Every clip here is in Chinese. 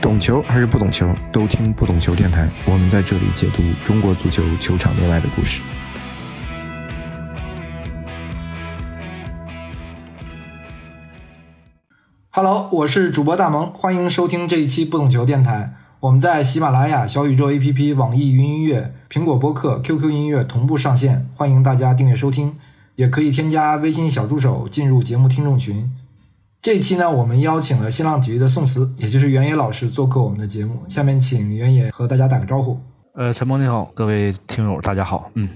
懂球还是不懂球，都听不懂球电台。我们在这里解读中国足球球场内外的故事。Hello，我是主播大萌，欢迎收听这一期不懂球电台。我们在喜马拉雅、小宇宙 APP、网易云音乐、苹果播客、QQ 音乐同步上线，欢迎大家订阅收听，也可以添加微信小助手进入节目听众群。这一期呢，我们邀请了新浪体育的宋慈，也就是袁野老师做客我们的节目。下面请袁野和大家打个招呼。呃，陈萌你好，各位听友大家好。嗯，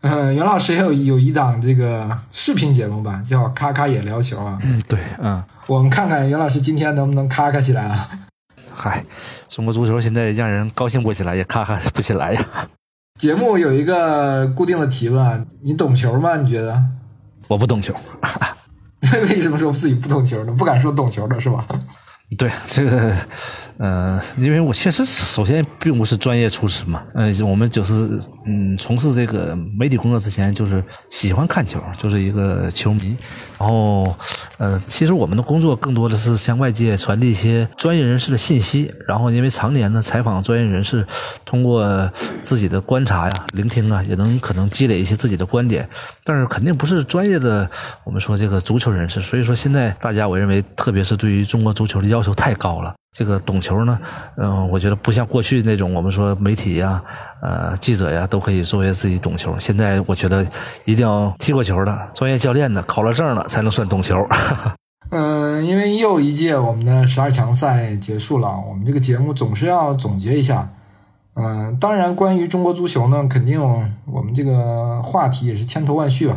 嗯，袁老师也有有一档这个视频节目吧，叫“咔咔也聊球”啊。嗯，对，嗯，我们看看袁老师今天能不能咔咔起来啊？嗨，中国足球现在让人高兴不起来，也咔咔不起来呀。节目有一个固定的提问啊，你懂球吗？你觉得？我不懂球。为什么说自己不懂球呢？不敢说懂球的是吧？对这个。呃，因为我确实首先并不是专业厨师嘛，呃，我们就是嗯，从事这个媒体工作之前就是喜欢看球，就是一个球迷。然后，呃，其实我们的工作更多的是向外界传递一些专业人士的信息。然后，因为常年呢采访专业人士，通过自己的观察呀、聆听啊，也能可能积累一些自己的观点。但是肯定不是专业的，我们说这个足球人士。所以说现在大家，我认为特别是对于中国足球的要求太高了。这个懂球呢，嗯，我觉得不像过去那种，我们说媒体呀、呃记者呀，都可以作为自己懂球。现在我觉得一定要踢过球的、专业教练的、考了证了，才能算懂球。嗯，因为又一届我们的十二强赛结束了，我们这个节目总是要总结一下。嗯，当然，关于中国足球呢，肯定我们这个话题也是千头万绪吧，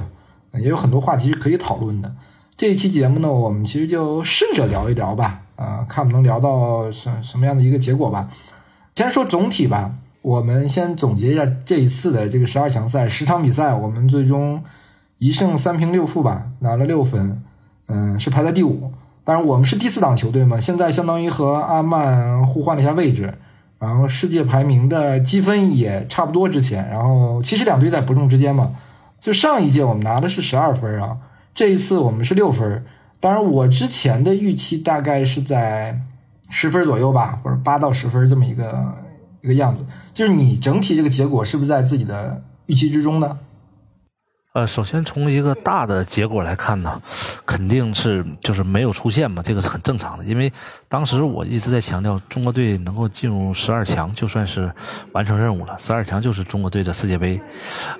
也有很多话题是可以讨论的。这一期节目呢，我们其实就试着聊一聊吧。啊，看我们能聊到什什么样的一个结果吧。先说总体吧，我们先总结一下这一次的这个十二强赛十场比赛，我们最终一胜三平六负吧，拿了六分，嗯，是排在第五。当然，我们是第四档球队嘛，现在相当于和阿曼互换了一下位置，然后世界排名的积分也差不多之前。然后其实两队在伯仲之间嘛，就上一届我们拿的是十二分啊，这一次我们是六分。当然，我之前的预期大概是在十分左右吧，或者八到十分这么一个一个样子。就是你整体这个结果是不是在自己的预期之中呢？呃，首先从一个大的结果来看呢，肯定是就是没有出现嘛，这个是很正常的。因为当时我一直在强调，中国队能够进入十二强，就算是完成任务了。十二强就是中国队的世界杯，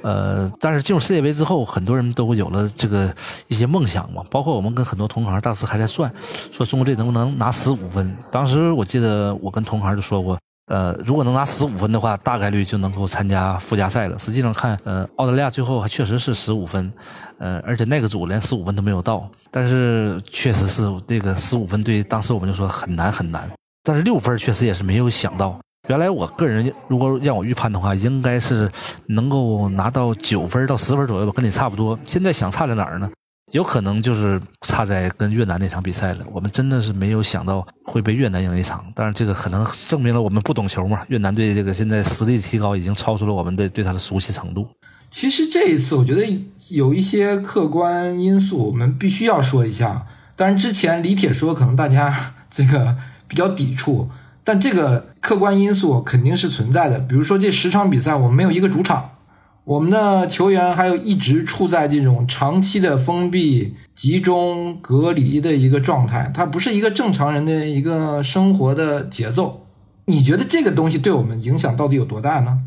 呃，但是进入世界杯之后，很多人都有了这个一些梦想嘛，包括我们跟很多同行当时还在算，说中国队能不能拿十五分。当时我记得我跟同行就说过。呃，如果能拿十五分的话，大概率就能够参加附加赛了。实际上看，呃，澳大利亚最后还确实是十五分，呃，而且那个组连十五分都没有到。但是确实是这个十五分对当时我们就说很难很难。但是六分确实也是没有想到。原来我个人如果让我预判的话，应该是能够拿到九分到十分左右吧，跟你差不多。现在想差在哪儿呢？有可能就是差在跟越南那场比赛了，我们真的是没有想到会被越南赢一场。但是这个可能证明了我们不懂球嘛。越南队这个现在实力提高，已经超出了我们的对他的熟悉程度。其实这一次，我觉得有一些客观因素，我们必须要说一下。当然，之前李铁说可能大家 这个比较抵触，但这个客观因素肯定是存在的。比如说这十场比赛，我们没有一个主场。我们的球员还有一直处在这种长期的封闭、集中隔离的一个状态，它不是一个正常人的一个生活的节奏。你觉得这个东西对我们影响到底有多大呢？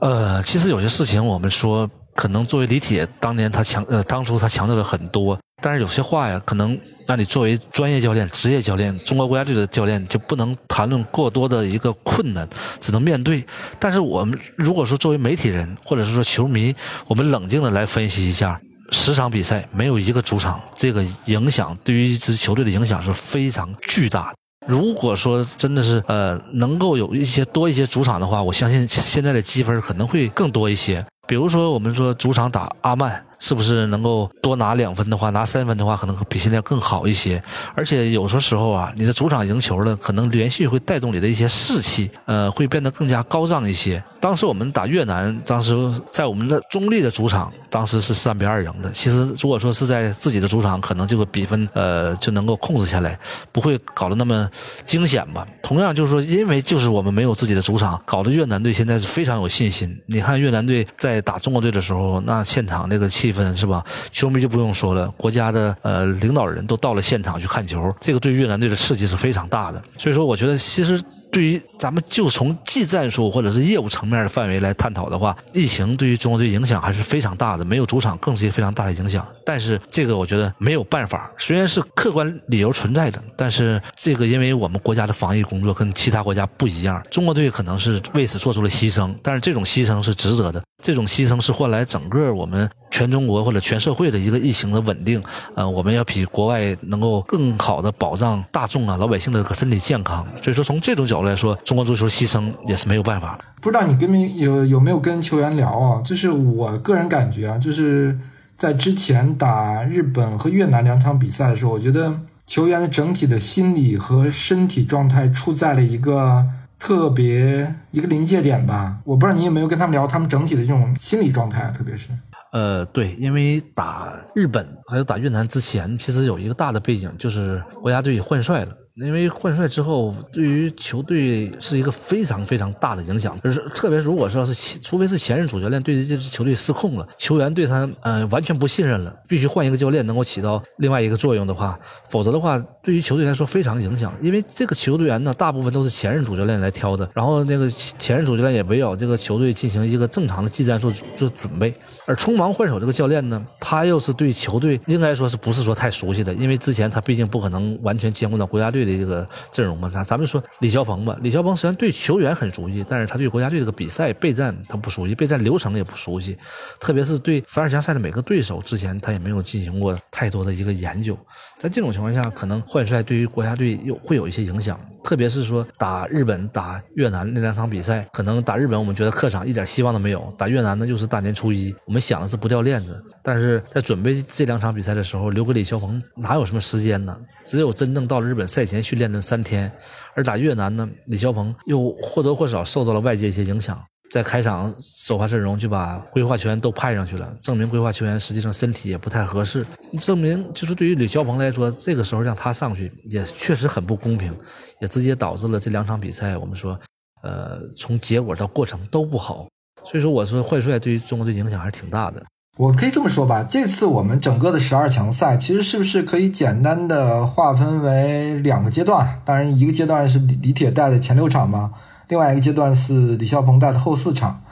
呃，其实有些事情我们说，可能作为李铁当年他强呃当初他强调了很多。但是有些话呀，可能让你作为专业教练、职业教练、中国国家队的教练，就不能谈论过多的一个困难，只能面对。但是我们如果说作为媒体人，或者是说球迷，我们冷静的来分析一下，十场比赛没有一个主场，这个影响对于一支球队的影响是非常巨大的。如果说真的是呃能够有一些多一些主场的话，我相信现在的积分可能会更多一些。比如说我们说主场打阿曼。是不是能够多拿两分的话，拿三分的话，可能比现在更好一些。而且有些时候啊，你的主场赢球了，可能连续会带动你的一些士气，呃，会变得更加高涨一些。当时我们打越南，当时在我们的中立的主场，当时是三比二赢的。其实如果说是在自己的主场，可能这个比分呃就能够控制下来，不会搞得那么惊险吧。同样就是说，因为就是我们没有自己的主场，搞得越南队现在是非常有信心。你看越南队在打中国队的时候，那现场那个气氛是吧？球迷就不用说了，国家的呃领导人都到了现场去看球，这个对越南队的刺激是非常大的。所以说，我觉得其实。对于咱们就从技战术或者是业务层面的范围来探讨的话，疫情对于中国队影响还是非常大的，没有主场更是一个非常大的影响。但是这个我觉得没有办法，虽然是客观理由存在的，但是这个因为我们国家的防疫工作跟其他国家不一样，中国队可能是为此做出了牺牲，但是这种牺牲是值得的。这种牺牲是换来整个我们全中国或者全社会的一个疫情的稳定，呃，我们要比国外能够更好的保障大众啊老百姓的个身体健康。所以说，从这种角度来说，中国足球牺牲也是没有办法的。不知道你跟没有有没有跟球员聊啊？就是我个人感觉啊，就是在之前打日本和越南两场比赛的时候，我觉得球员的整体的心理和身体状态处在了一个。特别一个临界点吧，我不知道你有没有跟他们聊他们整体的这种心理状态，特别是，呃，对，因为打日本还有打越南之前，其实有一个大的背景，就是国家队换帅了。因为换帅之后，对于球队是一个非常非常大的影响。就是特别如果说是，除非是前任主教练对这支球队失控了，球员对他呃完全不信任了，必须换一个教练能够起到另外一个作用的话，否则的话，对于球队来说非常影响。因为这个球队员呢，大部分都是前任主教练来挑的，然后那个前任主教练也围绕这个球队进行一个正常的技战术做准备，而匆忙换手这个教练呢，他又是对球队应该说是不是说太熟悉的，因为之前他毕竟不可能完全兼顾到国家队。的这个阵容嘛，咱咱们说李霄鹏吧，李霄鹏虽然对球员很熟悉，但是他对国家队这个比赛备战他不熟悉，备战流程也不熟悉，特别是对十二强赛的每个对手，之前他也没有进行过太多的一个研究。在这种情况下，可能换帅对于国家队又会有一些影响。特别是说打日本、打越南那两场比赛，可能打日本我们觉得客场一点希望都没有，打越南呢又是大年初一，我们想的是不掉链子。但是在准备这两场比赛的时候，留给李霄鹏哪有什么时间呢？只有真正到日本赛前训练的三天，而打越南呢，李霄鹏又或多或少受到了外界一些影响。在开场首发阵容就把规划球员都派上去了，证明规划球员实际上身体也不太合适。证明就是对于李霄鹏来说，这个时候让他上去也确实很不公平，也直接导致了这两场比赛我们说，呃，从结果到过程都不好。所以说，我说换帅对于中国队影响还是挺大的。我可以这么说吧，这次我们整个的十二强赛其实是不是可以简单的划分为两个阶段？当然，一个阶段是李李铁带的前六场嘛。另外一个阶段是李霄鹏带的后四场，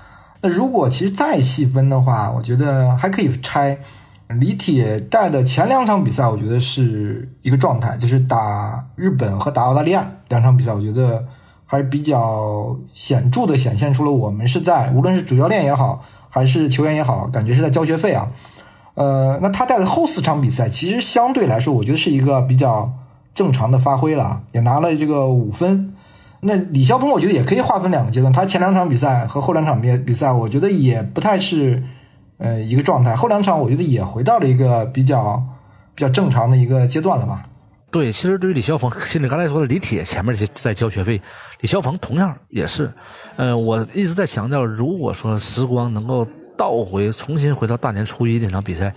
那如果其实再细分的话，我觉得还可以拆李铁带的前两场比赛，我觉得是一个状态，就是打日本和打澳大利亚两场比赛，我觉得还是比较显著的显现出了我们是在无论是主教练也好，还是球员也好，感觉是在交学费啊。呃，那他带的后四场比赛，其实相对来说，我觉得是一个比较正常的发挥了，也拿了这个五分。那李霄鹏，我觉得也可以划分两个阶段。他前两场比赛和后两场比比赛，我觉得也不太是，呃，一个状态。后两场我觉得也回到了一个比较比较正常的一个阶段了吧。对，其实对于李霄鹏，像你刚才说的李铁前面在交学费，李霄鹏同样也是。呃，我一直在强调，如果说时光能够倒回，重新回到大年初一那场比赛，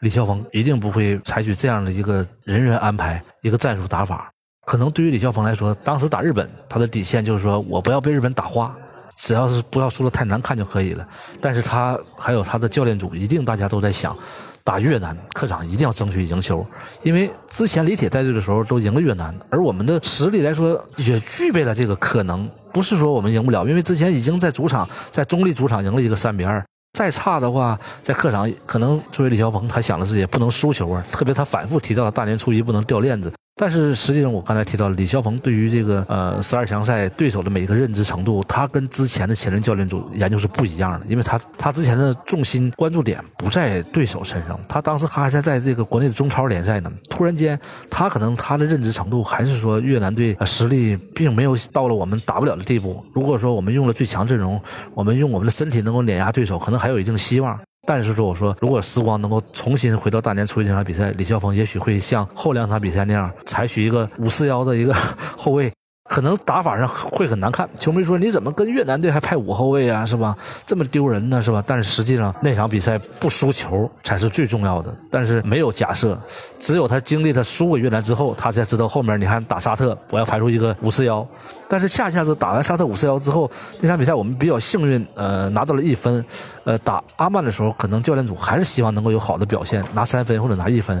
李霄鹏一定不会采取这样的一个人员安排、一个战术打法。可能对于李霄鹏来说，当时打日本，他的底线就是说我不要被日本打花，只要是不要输的太难看就可以了。但是他还有他的教练组，一定大家都在想，打越南客场一定要争取赢球，因为之前李铁带队的时候都赢了越南，而我们的实力来说也具备了这个可能，不是说我们赢不了，因为之前已经在主场在中立主场赢了一个三比二，再差的话在客场可能作为李霄鹏，他想的是也不能输球啊，特别他反复提到了大年初一不能掉链子。但是实际上，我刚才提到李霄鹏对于这个呃十二强赛对手的每一个认知程度，他跟之前的前任教练组研究是不一样的，因为他他之前的重心关注点不在对手身上，他当时他还在在这个国内的中超联赛呢。突然间，他可能他的认知程度还是说越南队实力并没有到了我们打不了的地步。如果说我们用了最强阵容，我们用我们的身体能够碾压对手，可能还有一定的希望。但是说，我说，如果时光能够重新回到大年初一这场比赛，李霄鹏也许会像后两场比赛那样，采取一个五四幺的一个 后卫，可能打法上会很难看。球迷说你怎么跟越南队还派五后卫啊，是吧？这么丢人呢，是吧？但是实际上那场比赛不输球才是最重要的。但是没有假设，只有他经历他输给越南之后，他才知道后面你看打沙特，我要排出一个五四幺。但是恰恰是打完沙特五四幺之后，那场比赛我们比较幸运，呃，拿到了一分。呃，打阿曼的时候，可能教练组还是希望能够有好的表现，拿三分或者拿一分。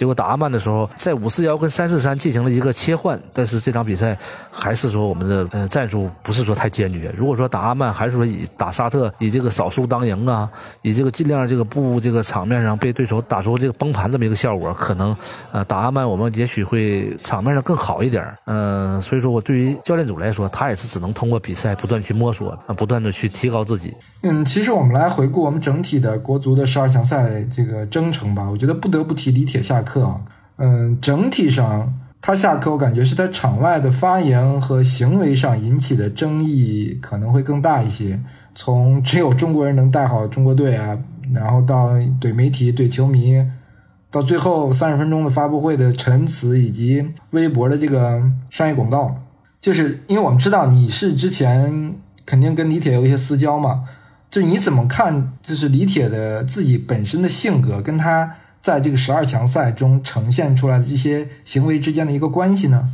结果打阿曼的时候，在五四幺跟三四三进行了一个切换，但是这场比赛还是说我们的呃战术不是说太坚决。如果说打阿曼，还是说以打沙特以这个少输当赢啊，以这个尽量这个不这个场面上被对手打出这个崩盘这么一个效果，可能呃打阿曼我们也许会场面上更好一点。嗯，所以说我对于教练组来说，他也是只能通过比赛不断去摸索，不断的去提高自己。嗯，其实我们来回顾我们整体的国足的十二强赛这个征程吧，我觉得不得不提李铁下课。课，嗯，整体上他下课，我感觉是他场外的发言和行为上引起的争议可能会更大一些。从只有中国人能带好中国队啊，然后到怼媒体、怼球迷，到最后三十分钟的发布会的陈词以及微博的这个商业广告，就是因为我们知道你是之前肯定跟李铁有一些私交嘛，就你怎么看？就是李铁的自己本身的性格跟他。在这个十二强赛中呈现出来的这些行为之间的一个关系呢？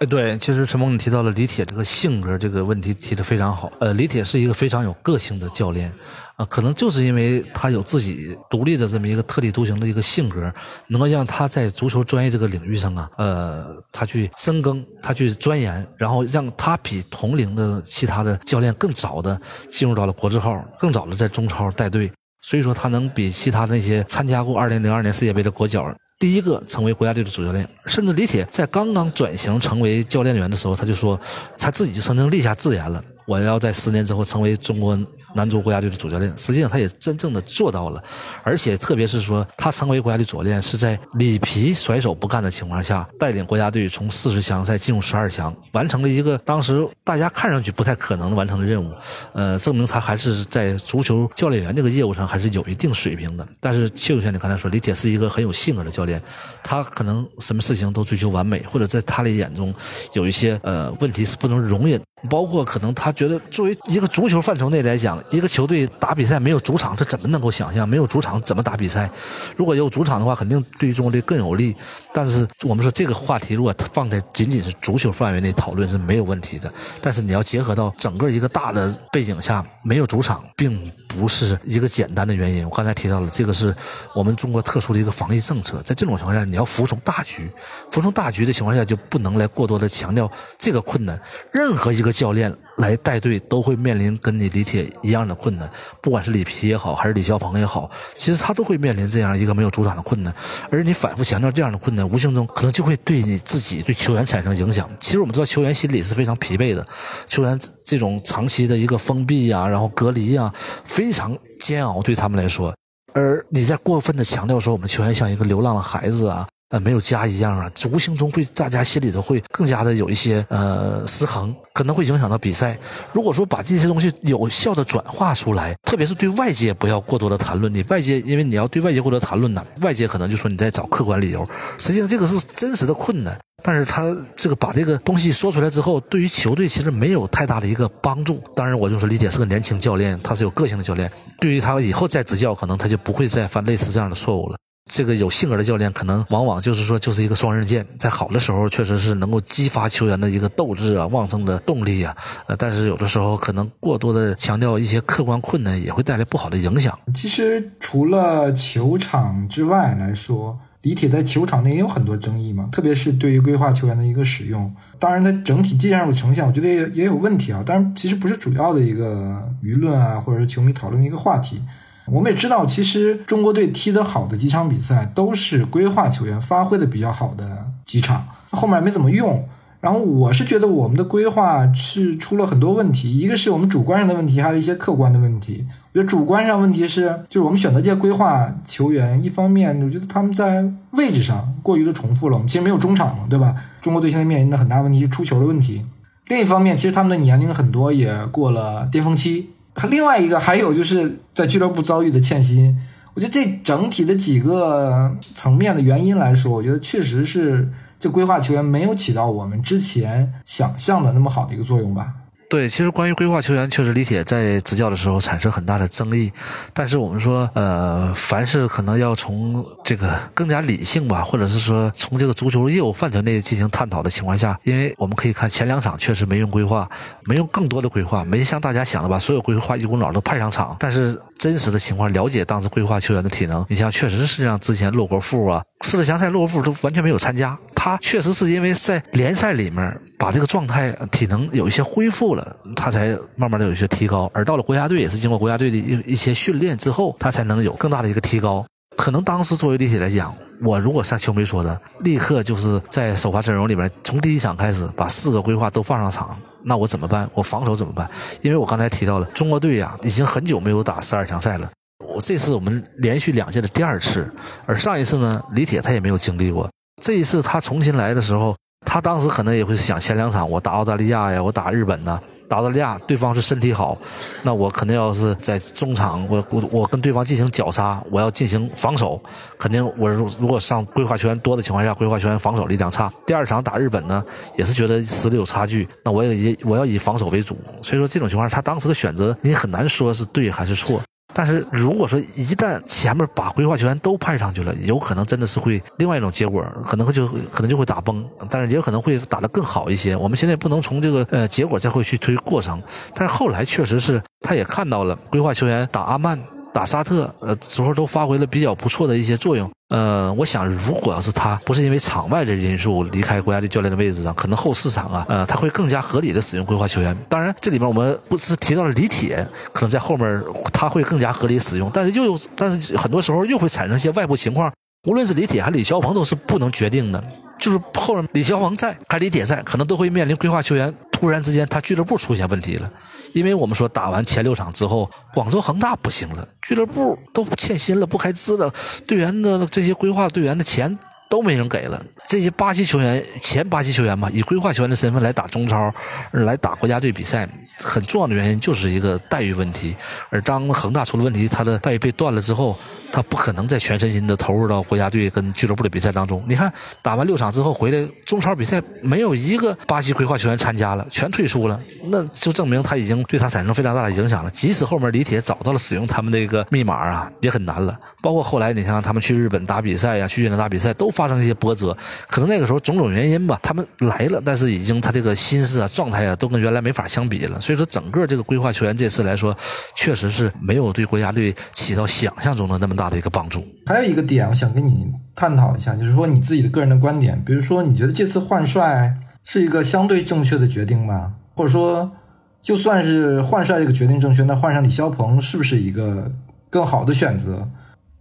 哎，对，其实陈梦你提到了李铁这个性格这个问题提的非常好。呃，李铁是一个非常有个性的教练啊，可能就是因为他有自己独立的这么一个特立独行的一个性格，能够让他在足球专业这个领域上啊，呃，他去深耕，他去钻研，然后让他比同龄的其他的教练更早的进入到了国字号，更早的在中超带队。所以说，他能比其他那些参加过二零零二年世界杯的国脚第一个成为国家队的主教练。甚至李铁在刚刚转型成为教练员的时候，他就说，他自己就曾经立下誓言了：我要在十年之后成为中国。男足国家队的主教练，实际上他也真正的做到了，而且特别是说他成为国家队主教练是在里皮甩手不干的情况下，带领国家队从四十强赛进入十二强，完成了一个当时大家看上去不太可能完成的任务，呃，证明他还是在足球教练员这个业务上还是有一定水平的。但是就像你刚才说，李铁是一个很有性格的教练，他可能什么事情都追求完美，或者在他的眼中有一些呃问题是不能容忍。包括可能他觉得，作为一个足球范畴内来讲，一个球队打比赛没有主场，他怎么能够想象？没有主场怎么打比赛？如果有主场的话，肯定对于中国队更有利。但是我们说这个话题，如果放在仅仅是足球范围内讨论是没有问题的。但是你要结合到整个一个大的背景下，没有主场，并不是一个简单的原因。我刚才提到了，这个是我们中国特殊的一个防疫政策。在这种情况下，你要服从大局，服从大局的情况下，就不能来过多的强调这个困难。任何一个。教练来带队都会面临跟你李铁一样的困难，不管是里皮也好，还是李霄鹏也好，其实他都会面临这样一个没有主场的困难。而你反复强调这样的困难，无形中可能就会对你自己、对球员产生影响。其实我们知道，球员心理是非常疲惫的，球员这种长期的一个封闭呀，然后隔离呀，非常煎熬，对他们来说。而你在过分的强调说，我们球员像一个流浪的孩子啊。呃，没有家一样啊，无形中会大家心里头会更加的有一些呃失衡，可能会影响到比赛。如果说把这些东西有效的转化出来，特别是对外界不要过多的谈论。你外界，因为你要对外界过多谈论呢，外界可能就说你在找客观理由。实际上这个是真实的困难，但是他这个把这个东西说出来之后，对于球队其实没有太大的一个帮助。当然，我就说李铁是个年轻教练，他是有个性的教练，对于他以后再执教，可能他就不会再犯类似这样的错误了。这个有性格的教练，可能往往就是说，就是一个双刃剑。在好的时候，确实是能够激发球员的一个斗志啊、旺盛的动力啊。呃，但是有的时候，可能过多的强调一些客观困难，也会带来不好的影响。其实，除了球场之外来说，李铁在球场内也有很多争议嘛，特别是对于规划球员的一个使用。当然，他整体技战术呈现，我觉得也也有问题啊。当然，其实不是主要的一个舆论啊，或者是球迷讨论的一个话题。我们也知道，其实中国队踢得好的几场比赛，都是规划球员发挥的比较好的几场，后面没怎么用。然后我是觉得我们的规划是出了很多问题，一个是我们主观上的问题，还有一些客观的问题。我觉得主观上问题是，就是我们选择这些规划球员，一方面我觉得他们在位置上过于的重复了，我们其实没有中场嘛，对吧？中国队现在面临的很大问题是出球的问题。另一方面，其实他们的年龄很多也过了巅峰期。另外一个还有就是在俱乐部遭遇的欠薪，我觉得这整体的几个层面的原因来说，我觉得确实是这规划球员没有起到我们之前想象的那么好的一个作用吧。对，其实关于规划球员，确实李铁在执教的时候产生很大的争议。但是我们说，呃，凡是可能要从这个更加理性吧，或者是说从这个足球业务范畴内进行探讨的情况下，因为我们可以看前两场确实没用规划，没用更多的规划，没像大家想的把所有规划一股脑都派上场。但是真实的情况，了解当时规划球员的体能，你像确实是让之前洛国富啊、四十强赛洛国富都完全没有参加，他确实是因为在联赛里面。把这个状态、体能有一些恢复了，他才慢慢的有一些提高。而到了国家队，也是经过国家队的一一些训练之后，他才能有更大的一个提高。可能当时作为李铁来讲，我如果像球迷说的，立刻就是在首发阵容里面，从第一场开始把四个规划都放上场，那我怎么办？我防守怎么办？因为我刚才提到了，中国队呀，已经很久没有打十二强赛了。我这次我们连续两届的第二次，而上一次呢，李铁他也没有经历过。这一次他重新来的时候。他当时可能也会想，前两场我打澳大利亚呀，我打日本呢，打澳大利亚对方是身体好，那我肯定要是在中场，我我我跟对方进行绞杀，我要进行防守，肯定我如果上规划球员多的情况下，规划球员防守力量差。第二场打日本呢，也是觉得实力有差距，那我也以我要以防守为主。所以说这种情况，他当时的选择你很难说是对还是错。但是如果说一旦前面把规划球员都派上去了，有可能真的是会另外一种结果，可能就可能就会打崩，但是也可能会打得更好一些。我们现在不能从这个呃结果再会去推过程，但是后来确实是他也看到了规划球员打阿曼。打沙特，呃，时候都发挥了比较不错的一些作用。呃，我想，如果要是他不是因为场外的因素离开国家队教练的位置上，可能后四场啊，呃，他会更加合理的使用规划球员。当然，这里面我们不是提到了李铁，可能在后面他会更加合理使用，但是又，但是很多时候又会产生一些外部情况，无论是李铁还是李霄鹏都是不能决定的。就是后面李霄鹏在还是李铁在，可能都会面临规划球员突然之间他俱乐部出现问题了。因为我们说打完前六场之后，广州恒大不行了，俱乐部都欠薪了，不开资了，队员的这些规划队员的钱都没人给了。这些巴西球员，前巴西球员嘛，以规划球员的身份来打中超，来打国家队比赛，很重要的原因就是一个待遇问题。而当恒大出了问题，他的待遇被断了之后。他不可能再全身心的投入到国家队跟俱乐部的比赛当中。你看，打完六场之后回来，中超比赛没有一个巴西规划球员参加了，全退出了，那就证明他已经对他产生非常大的影响了。即使后面李铁找到了使用他们的一个密码啊，也很难了。包括后来你像他们去日本打比赛呀，去越南打比赛，都发生一些波折。可能那个时候种种原因吧，他们来了，但是已经他这个心思啊、状态啊，都跟原来没法相比了。所以说，整个这个规划球员这次来说，确实是没有对国家队起到想象中的那么大。的一个帮助。还有一个点，我想跟你探讨一下，就是说你自己的个人的观点。比如说，你觉得这次换帅是一个相对正确的决定吗？或者说，就算是换帅这个决定正确，那换上李霄鹏是不是一个更好的选择？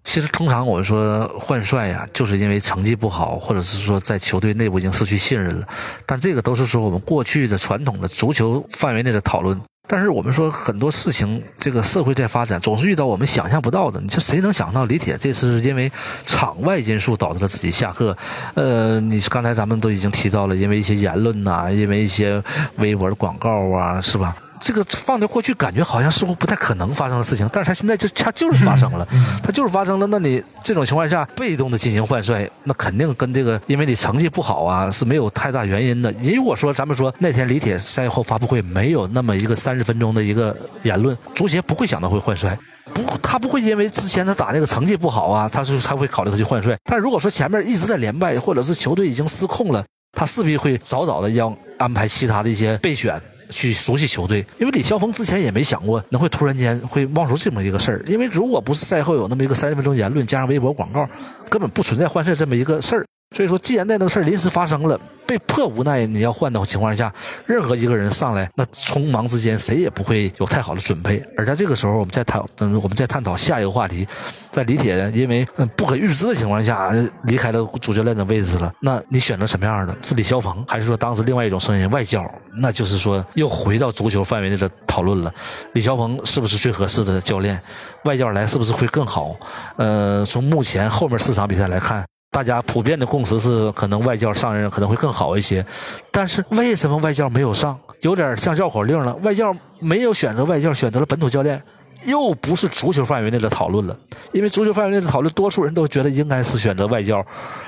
其实，通常我们说换帅呀，就是因为成绩不好，或者是说在球队内部已经失去信任了。但这个都是说我们过去的传统的足球范围内的讨论。但是我们说很多事情，这个社会在发展，总是遇到我们想象不到的。你说谁能想到李铁这次是因为场外因素导致他自己下课？呃，你刚才咱们都已经提到了，因为一些言论呐，因为一些微博的广告啊，是吧？这个放在过去，感觉好像似乎不太可能发生的事情，但是他现在就他就是发生了，他就是发生了。那你这种情况下被动的进行换帅，那肯定跟这个因为你成绩不好啊是没有太大原因的。如果说咱们说那天李铁赛后发布会没有那么一个三十分钟的一个言论，足协不会想到会换帅，不，他不会因为之前他打那个成绩不好啊，他是他会考虑他去换帅。但如果说前面一直在连败，或者是球队已经失控了，他势必会早早的要安排其他的一些备选。去熟悉球队，因为李霄鹏之前也没想过能会突然间会冒出这么一个事儿。因为如果不是赛后有那么一个三十分钟言论，加上微博广告，根本不存在换帅这么一个事儿。所以说，既然那个事儿临时发生了，被迫无奈你要换的情况下，任何一个人上来，那匆忙之间谁也不会有太好的准备。而在这个时候，我们再谈，我们再探讨下一个话题，在李铁因为不可预知的情况下离开了主教练的位置了，那你选择什么样的？是李霄鹏，还是说当时另外一种声音外教？那就是说又回到足球范围内的讨论了，李霄鹏是不是最合适的教练？外教来是不是会更好？呃，从目前后面四场比赛来看。大家普遍的共识是，可能外教上任可能会更好一些，但是为什么外教没有上？有点像绕口令了。外教没有选择外教，选择了本土教练，又不是足球范围内的讨论了，因为足球范围内的讨论，多数人都觉得应该是选择外教，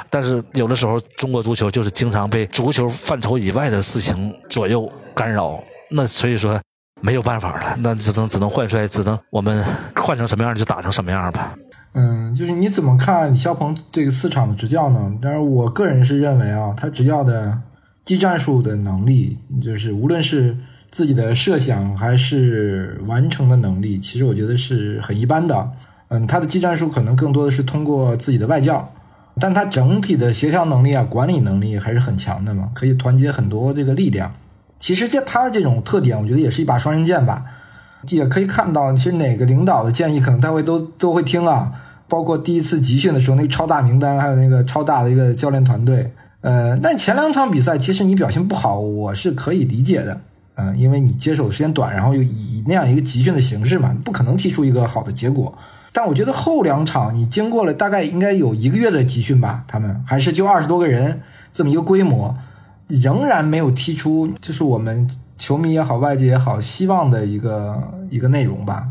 但是有的时候中国足球就是经常被足球范畴以外的事情左右干扰，那所以说没有办法了，那只能只能换帅，只能我们换成什么样就打成什么样吧。嗯，就是你怎么看李霄鹏这个四场的执教呢？但是我个人是认为啊，他执教的技战术的能力，就是无论是自己的设想还是完成的能力，其实我觉得是很一般的。嗯，他的技战术可能更多的是通过自己的外教，但他整体的协调能力啊、管理能力还是很强的嘛，可以团结很多这个力量。其实这他的这种特点，我觉得也是一把双刃剑吧。也可以看到，其实哪个领导的建议，可能他会都都会听啊。包括第一次集训的时候，那个超大名单，还有那个超大的一个教练团队。呃，但前两场比赛，其实你表现不好，我是可以理解的。嗯，因为你接手的时间短，然后又以那样一个集训的形式嘛，不可能踢出一个好的结果。但我觉得后两场你经过了大概应该有一个月的集训吧，他们还是就二十多个人这么一个规模，仍然没有踢出就是我们球迷也好，外界也好希望的一个一个内容吧。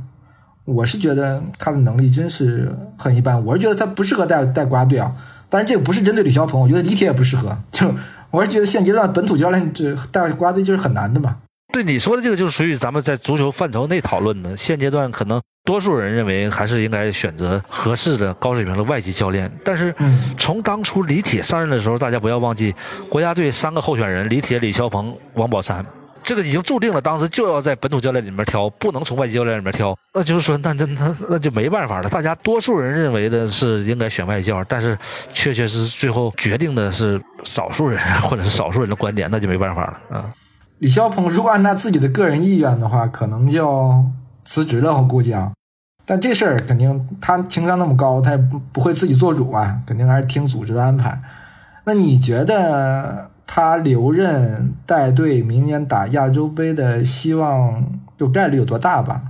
我是觉得他的能力真是很一般，我是觉得他不适合带带国家队啊。当然这个不是针对李霄鹏，我觉得李铁也不适合。就我是觉得现阶段本土教练这带国家队就是很难的嘛。对你说的这个就是属于咱们在足球范畴内讨论的。现阶段可能多数人认为还是应该选择合适的高水平的外籍教练。但是从当初李铁上任的时候，大家不要忘记国家队三个候选人：李铁、李霄鹏、王宝山。这个已经注定了，当时就要在本土教练里面挑，不能从外籍教练里面挑。那就是说，那那那那就没办法了。大家多数人认为的是应该选外教，但是确确实实最后决定的是少数人或者是少数人的观点，那就没办法了啊。李霄鹏如果按他自己的个人意愿的话，可能就辞职了，我估计啊。但这事儿肯定他情商那么高，他也不不会自己做主啊，肯定还是听组织的安排。那你觉得？他留任带队，明年打亚洲杯的希望就概率有多大吧？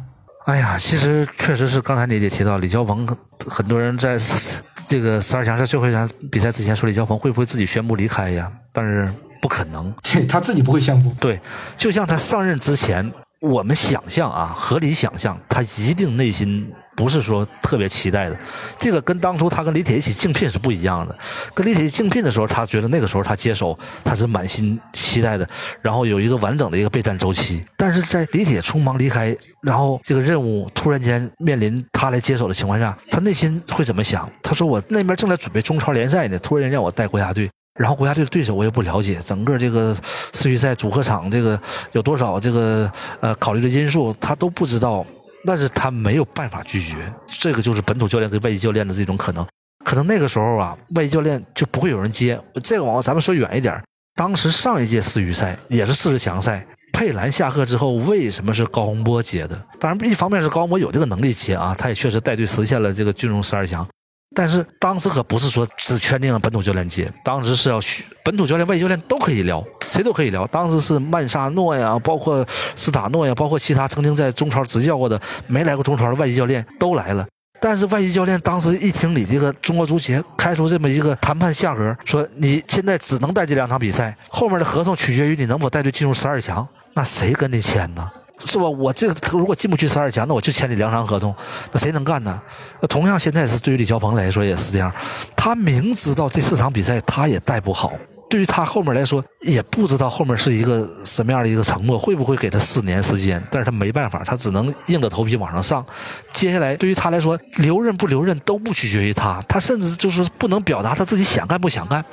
哎呀，其实确实是刚才你也提到李霄鹏，很多人在 这个十二强赛最后一场比赛之前说李霄鹏会不会自己宣布离开呀？但是不可能，他自己不会宣布。对，就像他上任之前，我们想象啊，合理想象，他一定内心。不是说特别期待的，这个跟当初他跟李铁一起竞聘是不一样的。跟李铁竞聘的时候，他觉得那个时候他接手，他是满心期待的，然后有一个完整的一个备战周期。但是在李铁匆忙离开，然后这个任务突然间面临他来接手的情况下，他内心会怎么想？他说：“我那边正在准备中超联赛呢，突然让我带国家队，然后国家队的对手我也不了解，整个这个世预赛主客场这个有多少这个呃考虑的因素，他都不知道。”但是他没有办法拒绝，这个就是本土教练跟外籍教练的这种可能。可能那个时候啊，外籍教练就不会有人接。这个往咱们说远一点，当时上一届世预赛也是四十强赛，佩兰下课之后，为什么是高洪波接的？当然，一方面是高洪波有这个能力接啊，他也确实带队实现了这个军容十二强。但是当时可不是说只圈定了本土教练接，当时是要去本土教练、外籍教练都可以聊，谁都可以聊。当时是曼萨诺呀，包括斯塔诺呀，包括其他曾经在中超执教过的、没来过中超的外籍教练都来了。但是外籍教练当时一听你这个中国足协开出这么一个谈判下格，说你现在只能带这两场比赛，后面的合同取决于你能否带队进入十二强，那谁跟你签呢？是吧？我这个如果进不去十二强，那我就签你两场合同，那谁能干呢？那同样，现在是对于李霄鹏来说也是这样，他明知道这四场比赛他也带不好，对于他后面来说也不知道后面是一个什么样的一个承诺，会不会给他四年时间？但是他没办法，他只能硬着头皮往上上。接下来对于他来说，留任不留任都不取决于他，他甚至就是不能表达他自己想干不想干。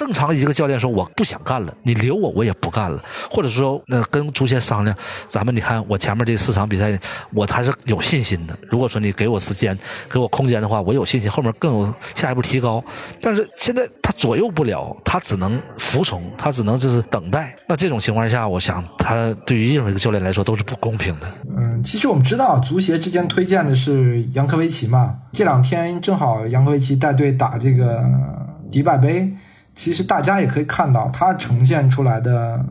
正常一个教练说我不想干了，你留我我也不干了，或者说那跟足协商量，咱们你看我前面这四场比赛我还是有信心的。如果说你给我时间，给我空间的话，我有信心后面更有下一步提高。但是现在他左右不了，他只能服从，他只能就是等待。那这种情况下，我想他对于任何一个教练来说都是不公平的。嗯，其实我们知道足协之前推荐的是扬科维奇嘛，这两天正好扬科维奇带队打这个迪拜杯。其实大家也可以看到，他呈现出来的，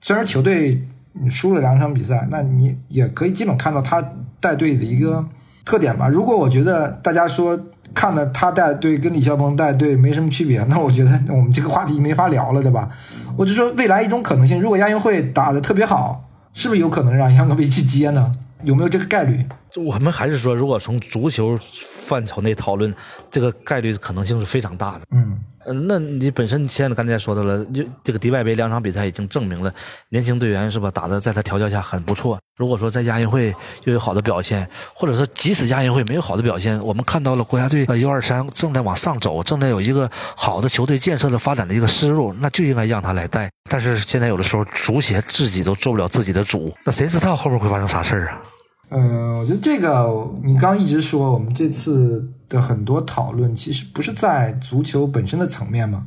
虽然球队输了两场比赛，那你也可以基本看到他带队的一个特点吧。如果我觉得大家说看的他带队跟李霄鹏带队没什么区别，那我觉得我们这个话题没法聊了，对吧？我就说未来一种可能性，如果亚运会打的特别好，是不是有可能让杨科维奇接呢？有没有这个概率？我们还是说，如果从足球范畴内讨论，这个概率可能性是非常大的。嗯，嗯，那你本身现在刚才说到了，就这个迪拜杯两场比赛已经证明了年轻队员是吧，打的在他调教下很不错。如果说在亚运会又有好的表现，或者说即使亚运会没有好的表现，我们看到了国家队 U 二三正在往上走，正在有一个好的球队建设的发展的一个思路，那就应该让他来带。但是现在有的时候足协自己都做不了自己的主，那谁知道后面会发生啥事儿啊？嗯，我觉得这个你刚一直说，我们这次的很多讨论其实不是在足球本身的层面嘛，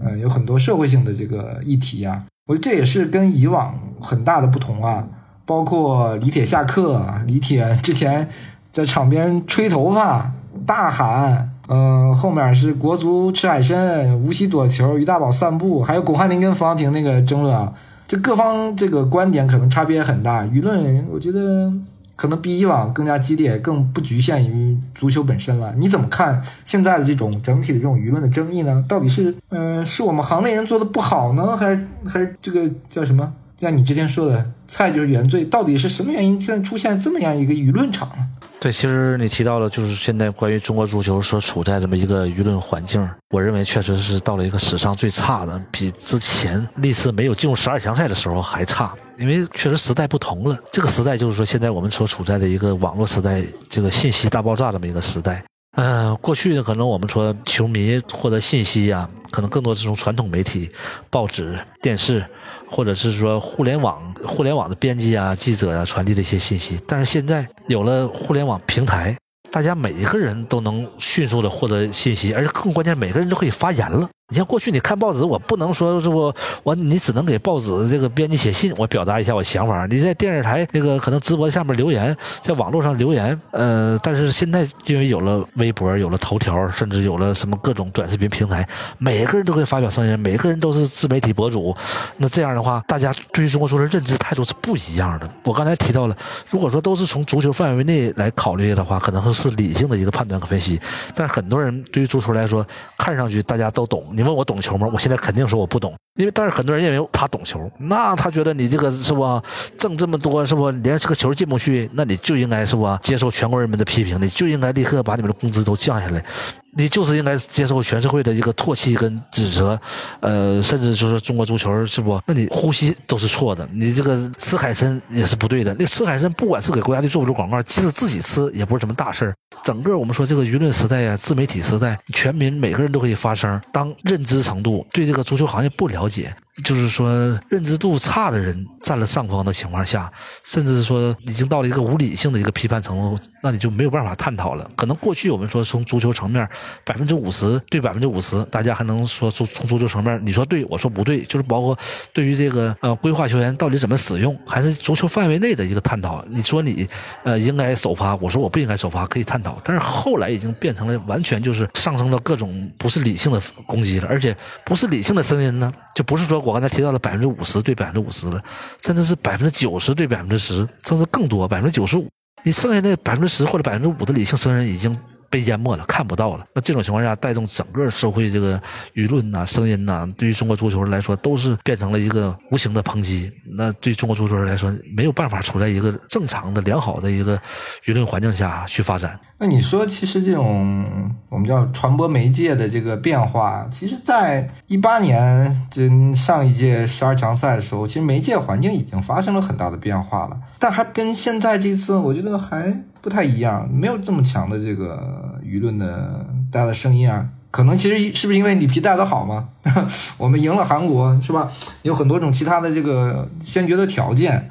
嗯，有很多社会性的这个议题啊、我觉得这也是跟以往很大的不同啊。包括李铁下课，李铁之前在场边吹头发、大喊，嗯、后面是国足吃海参、无锡躲球、于大宝散步，还有巩汉林跟冯潇霆那个争论啊，这各方这个观点可能差别很大，舆论我觉得可能比以往更加激烈，更不局限于足球本身了。你怎么看现在的这种整体的这种舆论的争议呢？到底是嗯、是我们行内人做的不好呢，还是还是这个叫什么？像你之前说的“菜就是原罪”，到底是什么原因现在出现这么样一个舆论场？对，其实你提到了，就是现在关于中国足球所处在这么一个舆论环境，我认为确实是到了一个史上最差的，比之前历次没有进入十二强赛的时候还差。因为确实时代不同了，这个时代就是说现在我们所处在的一个网络时代，这个信息大爆炸这么一个时代。嗯、过去呢，可能我们说球迷获得信息呀、可能更多是从传统媒体、报纸、电视。或者是说互联网互联网的编辑啊、记者啊传递的一些信息，但是现在有了互联网平台，大家每一个人都能迅速的获得信息，而且更关键，每个人都可以发言了。你像过去你看报纸，我不能说是不我你只能给报纸这个编辑写信，我表达一下我想法。你在电视台那个可能直播下面留言，在网络上留言，呃，但是现在因为有了微博，有了头条，甚至有了什么各种短视频平台，每个人都可以发表声音，每个人都是自媒体博主。那这样的话，大家对于中国足球的认知态度是不一样的。我刚才提到了，如果说都是从足球范围内来考虑的话，可能是理性的一个判断和分析。但是很多人对于足球来说，看上去大家都懂。你问我懂球吗？我现在肯定说我不懂，因为但是很多人认为他懂球，那他觉得你这个是不挣这么多是不连这个球进不去，那你就应该是不接受全国人民的批评，你就应该立刻把你们的工资都降下来。你就是应该接受全社会的一个唾弃跟指责，呃，甚至就是中国足球是不？那你呼吸都是错的，你这个吃海参也是不对的。那吃海参不管是给国家队做不做广告，即使自己吃也不是什么大事儿。整个我们说这个舆论时代呀、自媒体时代，全民每个人都可以发声。当认知程度对这个足球行业不了解，了解。就是说认知度差的人占了上风的情况下，甚至是说已经到了一个无理性的一个批判程度，那你就没有办法探讨了。可能过去我们说从足球层面百分之五十对百分之五十，大家还能说从从足球层面你说对，我说不对，就是包括对于这个呃规划球员到底怎么使用，还是足球范围内的一个探讨。你说你呃应该首发，我说我不应该首发，可以探讨。但是后来已经变成了完全就是上升到各种不是理性的攻击了，而且不是理性的声音呢，就不是说我刚才提到了百分之五十对百分之五十了，甚至是百分之九十对百分之十，甚至更多百分之九十五。你剩下那百分之十或者百分之五的理性声音已经被淹没了，看不到了。那这种情况下，带动整个社会这个舆论呐、声音呐、对于中国足球来说，都是变成了一个无形的抨击。那对中国足球来说，没有办法处在一个正常的、良好的一个舆论环境下去发展。那你说，其实这种我们叫传播媒介的这个变化，其实，在一八年这上一届十二强赛的时候，其实媒介环境已经发生了很大的变化了，但还跟现在这次，我觉得还不太一样，没有这么强的这个舆论的大家的声音啊。可能其实是不是因为里皮带的好嘛？我们赢了韩国是吧？有很多种其他的这个先决的条件。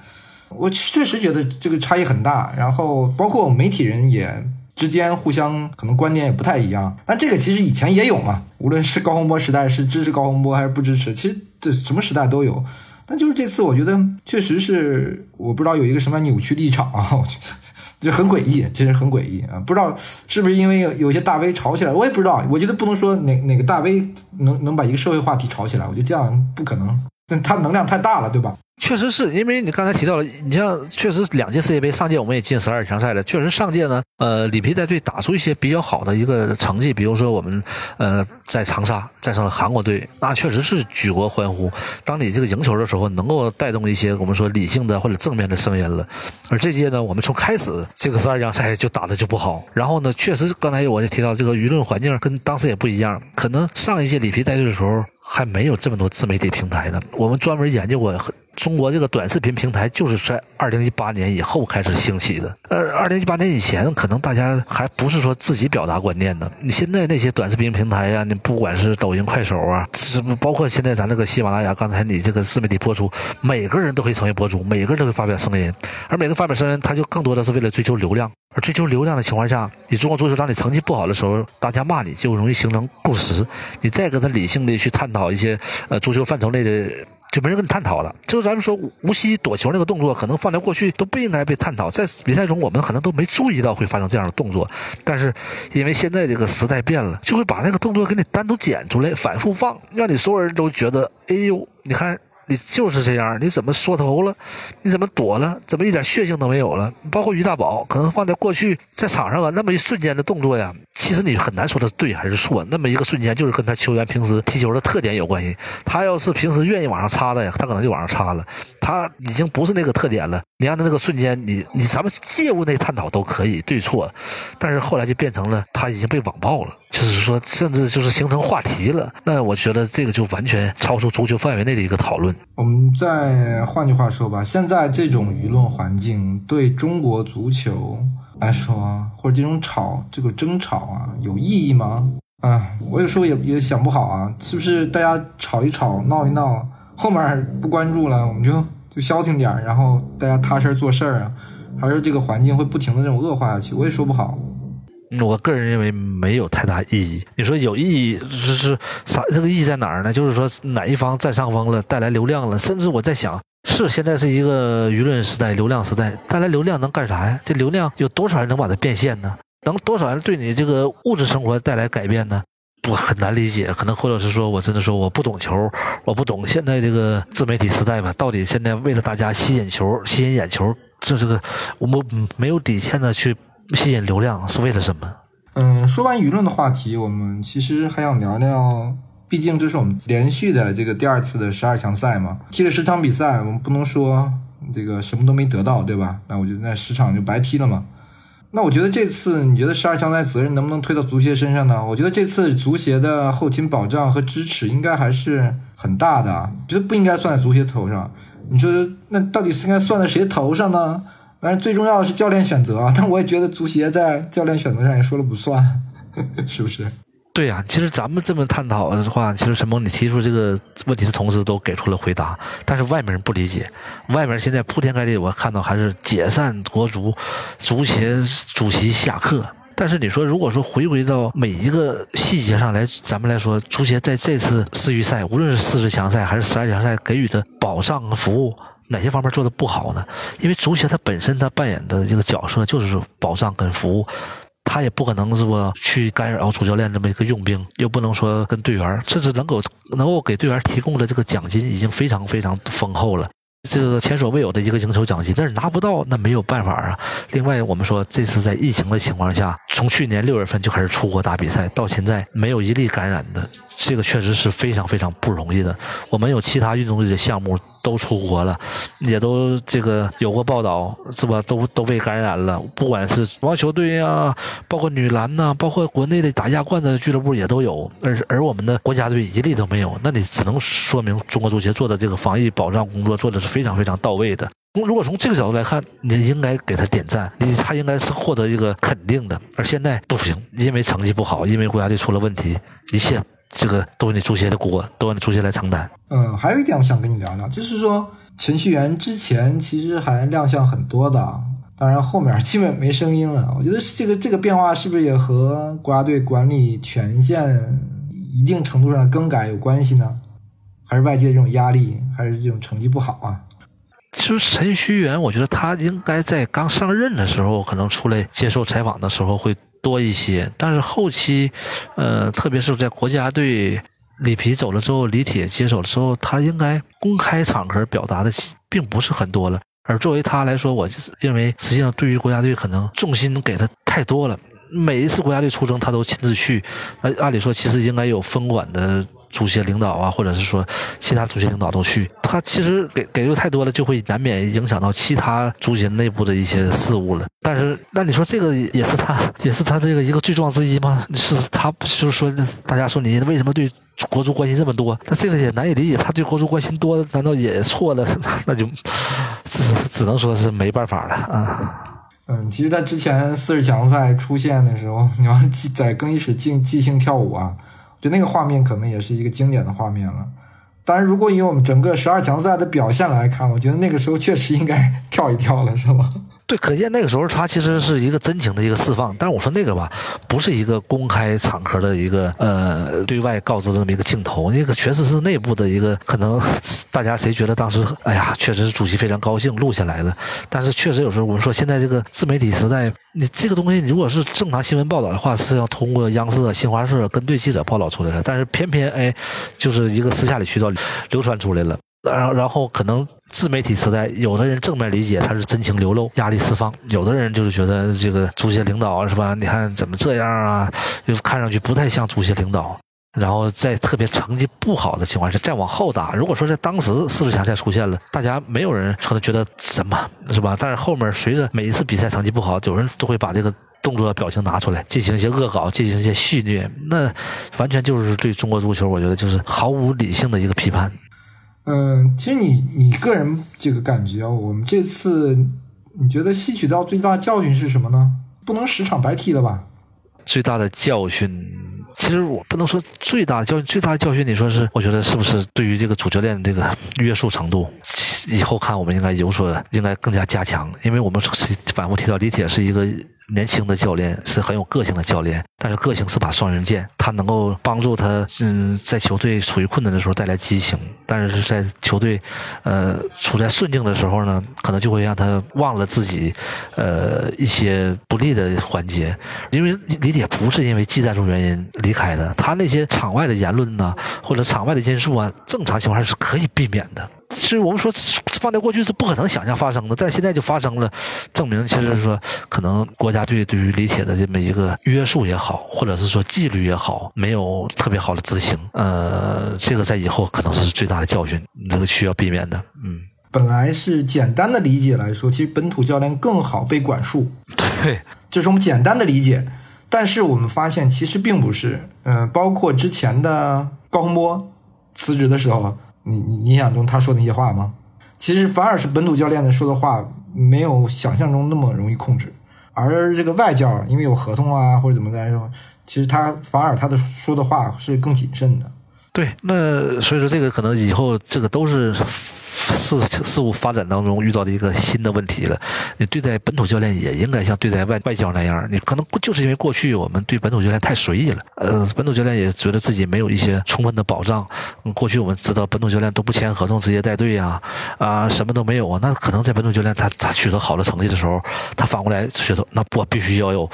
我确实觉得这个差异很大，然后包括我们媒体人也之间互相可能观点也不太一样。但这个其实以前也有嘛，无论是高洪波时代是支持高洪波还是不支持，其实这什么时代都有。但就是这次，我觉得确实是我不知道有一个什么扭曲立场啊，我觉得就很诡异，其实很诡异啊。不知道是不是因为有有些大 V 吵起来，我也不知道。我觉得不能说哪哪个大 V 能能把一个社会话题吵起来，我觉得这样不可能。但他能量太大了，对吧？确实是因为你刚才提到了，你像确实两届世界杯，上届我们也进十二强赛了。确实上届呢，呃，里皮带队打出一些比较好的一个成绩，比如说我们呃在长沙战胜了韩国队，那确实是举国欢呼。当你这个赢球的时候，能够带动一些我们说理性的或者正面的声音了。而这届呢，我们从开始这个十二强赛就打的就不好，然后呢，确实刚才我也提到这个舆论环境跟当时也不一样，可能上一届里皮带队的时候还没有这么多自媒体平台呢，我们专门研究过。中国这个短视频平台就是在二零一八年以后开始兴起的。呃，二零一八年以前，可能大家还不是说自己表达观念呢。你现在那些短视频平台呀，你不管是抖音、快手啊，是不包括现在咱这个喜马拉雅，刚才你这个自媒体播出，每个人都可以成为博主，每个人都会发表声音，而每个发表声音，他就更多的是为了追求流量。而追求流量的情况下，你中国足球当你成绩不好的时候，大家骂你就容易形成共识。你再跟他理性的去探讨一些呃足球范畴内的。就没人跟你探讨了。就咱们说无锡躲球那个动作，可能放在过去都不应该被探讨。在比赛中，我们可能都没注意到会发生这样的动作。但是，因为现在这个时代变了，就会把那个动作给你单独剪出来，反复放，让你所有人都觉得，哎呦，你看。你就是这样，你怎么缩头了？你怎么躲了？怎么一点血性都没有了？包括于大宝，可能放在过去在场上啊，那么一瞬间的动作呀，其实你很难说他对还是错。那么一个瞬间，就是跟他球员平时踢球的特点有关系。他要是平时愿意往上插的呀，他可能就往上插了。他已经不是那个特点了。你让他那个瞬间，你你咱们借物那探讨都可以对错，但是后来就变成了他已经被网暴了。就是说，甚至就是形成话题了。那我觉得这个就完全超出足球范围内的一个讨论。我们再换句话说吧，现在这种舆论环境对中国足球来说，或者这种吵这个争吵啊，有意义吗？啊，我有时候也也想不好啊，是不是大家吵一吵、闹一闹，后面不关注了，我们就就消停点，然后大家踏实做事儿啊，还是这个环境会不停的这种恶化下去？我也说不好。我个人认为没有太大意义。你说有意义是是啥？这个意义在哪儿呢？就是说哪一方占上风了，带来流量了。甚至我在想，是现在是一个舆论时代、流量时代，带来流量能干啥呀？这流量有多少人能把它变现呢？能多少人对你这个物质生活带来改变呢？我很难理解。可能或者是说我真的说我不懂球，我不懂现在这个自媒体时代吧？到底现在为了大家吸引球、吸引眼球，这这个我们没有底线的去。吸引流量是为了什么？嗯，说完舆论的话题，我们其实还想聊聊，毕竟这是我们连续的这个第二次的十二强赛嘛，踢了十场比赛，我们不能说这个什么都没得到，对吧？那我觉得那十场就白踢了嘛。那我觉得这次，你觉得十二强赛责任能不能推到足协身上呢？我觉得这次足协的后勤保障和支持应该还是很大的，觉得不应该算在足协头上。你说那到底是应该算在谁头上呢？但是最重要的是教练选择，但我也觉得足协在教练选择上也说了不算，是不是？对呀，其实咱们这么探讨的话，其实陈鹏你提出这个问题的同时都给出了回答，但是外面人不理解，外面现在铺天盖地，我看到还是解散国足，足协主席下课。但是你说，如果说回归到每一个细节上来，咱们来说，足协在这次世预赛，无论是四十强赛还是十二强赛，给予的保障和服务。哪些方面做的不好呢？因为足协它本身它扮演的这个角色就是保障跟服务，他也不可能是说去干扰主教练这么一个用兵，又不能说跟队员，甚至能够能够给队员提供的这个奖金已经非常非常丰厚了，这个前所未有的一个赢球奖金，但是拿不到那没有办法啊。另外我们说这次在疫情的情况下，从去年六月份就开始出国打比赛，到现在没有一例感染的，这个确实是非常非常不容易的。我们有其他运动类的项目。都出国了，也都这个有过报道，是吧？都都被感染了。不管是网球队呀，包括女篮呐，包括国内的打亚冠的俱乐部也都有。而而我们的国家队一例都没有，那你只能说明中国足协做的这个防疫保障工作做的是非常非常到位的。如果从这个角度来看，你应该给他点赞，你他应该是获得一个肯定的。而现在不行，因为成绩不好，因为国家队出了问题，一切。这个都是你足协的锅，都让你足协来承担。嗯，还有一点我想跟你聊聊，就是说程序员之前其实还亮相很多的，当然后面基本没声音了。我觉得这个这个变化是不是也和国家队管理权限一定程度上的更改有关系呢？还是外界这种压力，还是这种成绩不好啊？其实程序员，我觉得他应该在刚上任的时候，可能出来接受采访的时候会。多一些，但是后期，呃，特别是在国家队里皮走了之后，李铁接手了之后，他应该公开场合表达的并不是很多了。而作为他来说，我认为实际上对于国家队可能重心给的太多了。每一次国家队出征，他都亲自去。那按理说，其实应该有分管的足协领导啊，或者是说其他足协领导都去。他其实给给的太多了，就会难免影响到其他足协内部的一些事务了。但是，那你说这个也是他，也是他这个一个罪状之一吗？是他就是说，大家说你为什么对？国足关心这么多，那这个也难以理解。他对国足关心多，难道也错了？那就只只能说是没办法了啊。嗯，其实，在之前四十强赛出现的时候，你要在更衣室即即兴跳舞啊，就那个画面可能也是一个经典的画面了。当然，如果以我们整个十二强赛的表现来看，我觉得那个时候确实应该跳一跳了，是吧？对，可见那个时候他其实是一个真情的一个释放，但是我说那个吧，不是一个公开场合的一个呃对外告知的这么一个镜头，那个确实是内部的一个，可能大家谁觉得当时，哎呀，确实是主席非常高兴录下来了，但是确实有时候我们说现在这个自媒体时代，你这个东西如果是正常新闻报道的话，是要通过央视、新华社跟对记者报道出来的，但是偏偏哎，就是一个私下里渠道流传出来了。然后，然后可能自媒体时代，有的人正面理解他是真情流露、压力释放；有的人就是觉得这个足协领导是吧？你看怎么这样啊？就看上去不太像足协领导。然后在特别成绩不好的情况下，再往后打。如果说在当时四十强赛出现了，大家没有人可能觉得什么是吧？但是后面随着每一次比赛成绩不好，有人都会把这个动作表情拿出来进行一些恶搞，进行一些戏虐，那完全就是对中国足球，我觉得就是毫无理性的一个批判。嗯，其实你你个人这个感觉，我们这次你觉得吸取到最大的教训是什么呢？不能十场白踢了吧？最大的教训，其实我不能说最大的教训，最大的教训，你说是？我觉得是不是对于这个主教练这个约束程度，以后看我们应该有所，应该更加加强，因为我们反复提到李铁是一个。年轻的教练是很有个性的教练，但是个性是把双刃剑，他能够帮助他，嗯，在球队处于困难的时候带来激情，但是在球队，呃，处在顺境的时候呢，可能就会让他忘了自己，呃，一些不利的环节。因为李铁不是因为技战术原因离开的，他那些场外的言论呢，或者场外的因素啊，正常情况下是可以避免的。其实我们说放在过去是不可能想象发生的，但是现在就发生了，证明其实是说可能国家队对于李铁的这么一个约束也好，或者是说纪律也好，没有特别好的执行。呃，这个在以后可能是最大的教训，这个需要避免的。嗯，本来是简单的理解来说，其实本土教练更好被管束。对，这是我们简单的理解，但是我们发现其实并不是。嗯，包括之前的高洪波辞职的时候。你你印象中他说的那些话吗？其实反而是本土教练的说的话没有想象中那么容易控制，而这个外教因为有合同啊或者怎么来说，其实他反而他的说的话是更谨慎的。对，那所以说这个可能以后这个都是。事事物发展当中遇到的一个新的问题了，你对待本土教练也应该像对待外外教那样，你可能就是因为过去我们对本土教练太随意了，呃，本土教练也觉得自己没有一些充分的保障。过去我们知道本土教练都不签合同直接带队呀，啊，什么都没有啊，那可能在本土教练他他取得好的成绩的时候，他反过来觉得那我必须要有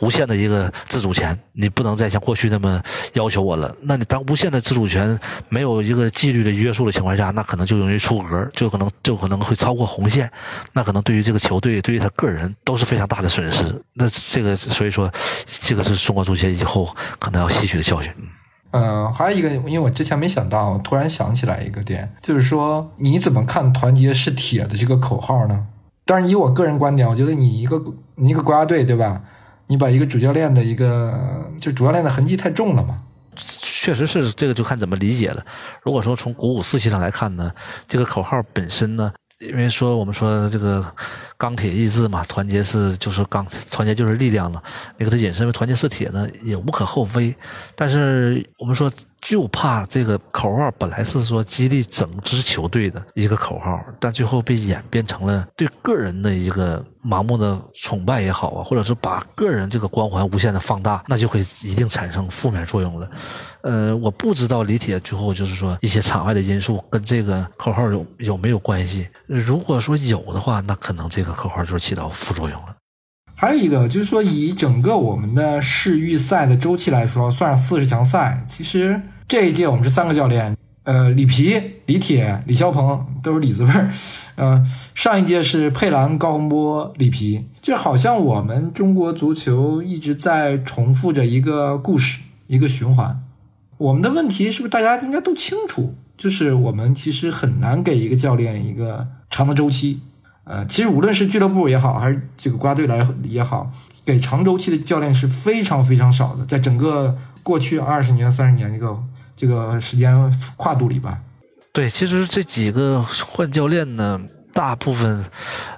无限的一个自主权，你不能再像过去那么要求我了。那你当无限的自主权没有一个纪律的约束的情况下，那可能就容易出格。就可能就可能会超过红线，那可能对于这个球队，对于他个人都是非常大的损失。那这个所以说，这个是中国足协以后可能要吸取的教训。嗯，还有一个，因为我之前没想到，我突然想起来一个点，就是说你怎么看“团结是铁”的这个口号呢？当然，以我个人观点，我觉得你一个你一个国家队，对吧？你把一个主教练的一个就主教练的痕迹太重了嘛。确实是这个，就看怎么理解了。如果说从鼓舞士气上来看呢，这个口号本身呢，因为说我们说这个钢铁意志嘛，团结是就是钢，团结就是力量了。你给它引申为团结是铁呢，也无可厚非。但是我们说。就怕这个口号本来是说激励整支球队的一个口号，但最后被演变成了对个人的一个盲目的崇拜也好啊，或者是把个人这个光环无限的放大，那就会一定产生负面作用了。呃，我不知道李铁最后就是说一些场外的因素跟这个口号有有没有关系。如果说有的话，那可能这口号就是起到副作用了。还有一个就是说，以整个我们的世预赛的周期来说，算上四十强赛，其实这一届我们是三个教练，呃，里皮、李铁、李霄鹏都是李字辈儿，呃，上一届是佩兰、高洪波、里皮，就好像我们中国足球一直在重复着一个故事，一个循环。我们的问题是不是大家应该都清楚？就是我们其实很难给一个教练一个长的周期。呃，其实无论是俱乐部也好，还是这个国家队来也好，给长周期的教练是非常非常少的，在整个过去二十年、三十年这个。这个时间跨度里吧，对，其实这几个换教练呢，大部分，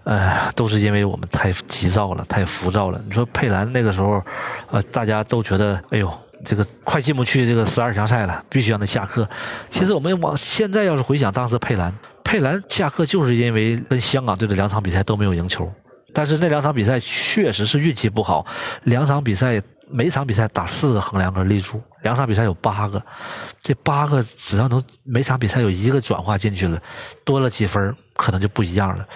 呃，都是因为我们太急躁了，太浮躁了。你说佩兰那个时候，呃，大家都觉得，哎呦，这个快进不去这个十二强赛了，必须让他下课。其实我们往现在要是回想当时佩兰，佩兰下课就是因为跟香港队的两场比赛都没有赢球，但是那两场比赛确实是运气不好，两场比赛。每场比赛打四个横梁杆立柱，两场比赛有八个，这八个只要能每场比赛有一个转化进去了，多了几分可能就不一样了。